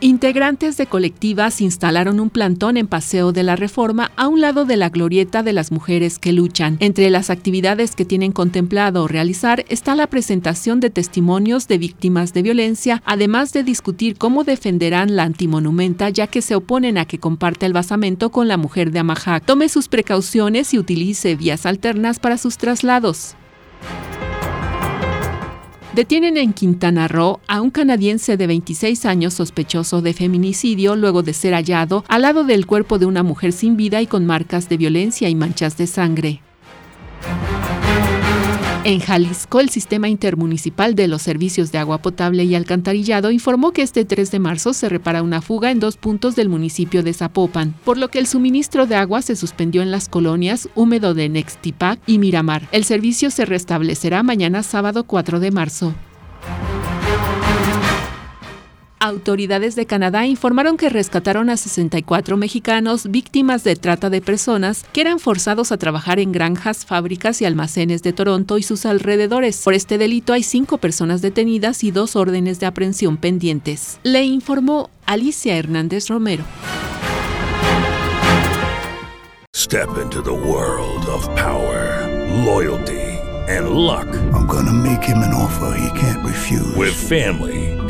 Integrantes de colectivas instalaron un plantón en Paseo de la Reforma a un lado de la glorieta de las mujeres que luchan. Entre las actividades que tienen contemplado realizar está la presentación de testimonios de víctimas de violencia, además de discutir cómo defenderán la antimonumenta ya que se oponen a que comparte el basamento con la mujer de Amajac. Tome sus precauciones y utilice vías alternas para sus traslados. Detienen en Quintana Roo a un canadiense de 26 años sospechoso de feminicidio luego de ser hallado al lado del cuerpo de una mujer sin vida y con marcas de violencia y manchas de sangre. En Jalisco, el Sistema Intermunicipal de los Servicios de Agua Potable y Alcantarillado informó que este 3 de marzo se repara una fuga en dos puntos del municipio de Zapopan, por lo que el suministro de agua se suspendió en las colonias Húmedo de Nextipac y Miramar. El servicio se restablecerá mañana sábado 4 de marzo. Autoridades de Canadá informaron que rescataron a 64 mexicanos víctimas de trata de personas que eran forzados a trabajar en granjas, fábricas y almacenes de Toronto y sus alrededores. Por este delito hay cinco personas detenidas y dos órdenes de aprehensión pendientes. Le informó Alicia Hernández Romero. Step into the world of power, loyalty, and luck. I'm gonna make him an offer he can't refuse. With family,